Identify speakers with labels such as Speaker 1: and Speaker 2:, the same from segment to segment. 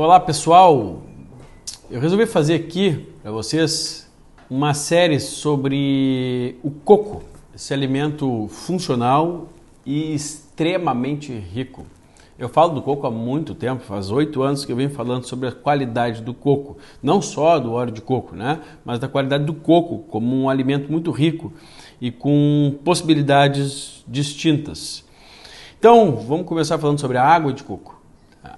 Speaker 1: Olá pessoal, eu resolvi fazer aqui para vocês uma série sobre o coco, esse alimento funcional e extremamente rico. Eu falo do coco há muito tempo, faz oito anos que eu venho falando sobre a qualidade do coco, não só do óleo de coco, né? mas da qualidade do coco como um alimento muito rico e com possibilidades distintas. Então, vamos começar falando sobre a água de coco.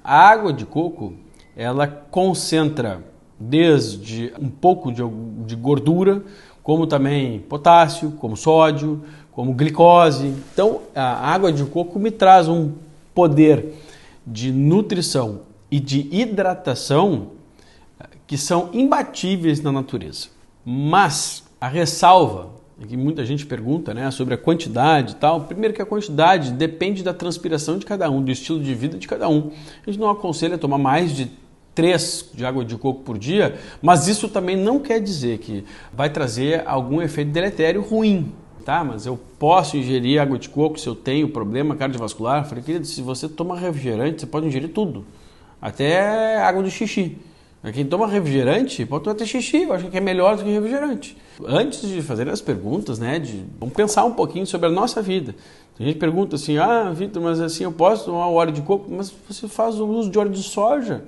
Speaker 1: A água de coco, ela concentra desde um pouco de, de gordura, como também potássio, como sódio, como glicose. Então, a água de coco me traz um poder de nutrição e de hidratação que são imbatíveis na natureza. Mas a ressalva que muita gente pergunta né, sobre a quantidade e tal. Primeiro que a quantidade depende da transpiração de cada um, do estilo de vida de cada um. A gente não aconselha tomar mais de 3 de água de coco por dia, mas isso também não quer dizer que vai trazer algum efeito deletério ruim. Tá, mas eu posso ingerir água de coco se eu tenho problema cardiovascular? Eu falei, querido, se você toma refrigerante, você pode ingerir tudo, até água do xixi. Quem toma refrigerante pode tomar até xixi, eu acho que é melhor do que refrigerante. Antes de fazer as perguntas, né, de, vamos pensar um pouquinho sobre a nossa vida. A gente pergunta assim, ah, Vitor, mas assim, eu posso tomar óleo de coco? Mas você faz o uso de óleo de soja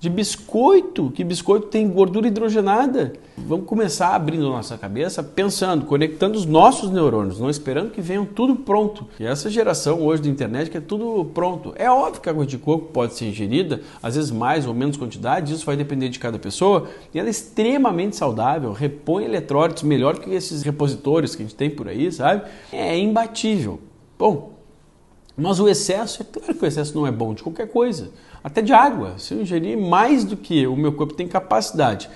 Speaker 1: de biscoito, que biscoito tem gordura hidrogenada. Vamos começar abrindo nossa cabeça, pensando, conectando os nossos neurônios, não esperando que venham tudo pronto. E essa geração hoje da internet que é tudo pronto. É óbvio que a água de coco pode ser ingerida, às vezes mais ou menos quantidade, isso vai depender de cada pessoa, e ela é extremamente saudável, repõe eletrólitos melhor que esses repositores que a gente tem por aí, sabe? É imbatível. Bom, mas o excesso, é claro que o excesso não é bom de qualquer coisa até de água. Se eu ingerir mais do que o meu corpo tem capacidade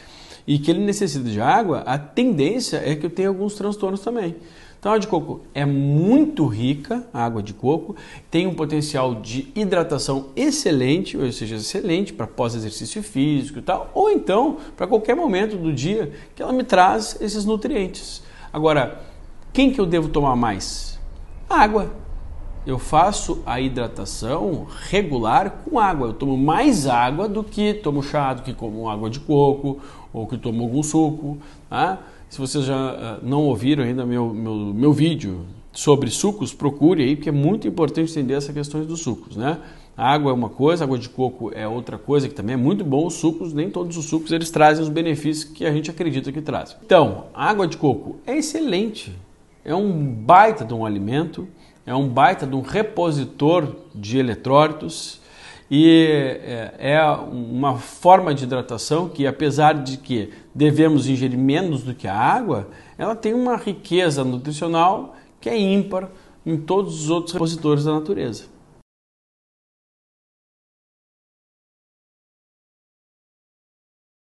Speaker 1: e que ele necessita de água, a tendência é que eu tenha alguns transtornos também. Então, a água de coco é muito rica, a água de coco, tem um potencial de hidratação excelente, ou seja, excelente para pós-exercício físico e tal, ou então para qualquer momento do dia que ela me traz esses nutrientes. Agora, quem que eu devo tomar mais? Água eu faço a hidratação regular com água. Eu tomo mais água do que tomo chá, do que como água de coco ou que tomo algum suco. Tá? Se vocês já ah, não ouviram ainda meu, meu, meu vídeo sobre sucos, procure aí, porque é muito importante entender essa questão dos sucos. Né? Água é uma coisa, água de coco é outra coisa, que também é muito bom. Os sucos, nem todos os sucos, eles trazem os benefícios que a gente acredita que trazem. Então, a água de coco é excelente. É um baita de um alimento é um baita de um repositor de eletrólitos e é, é uma forma de hidratação que, apesar de que devemos ingerir menos do que a água, ela tem uma riqueza nutricional que é ímpar em todos os outros repositores da natureza.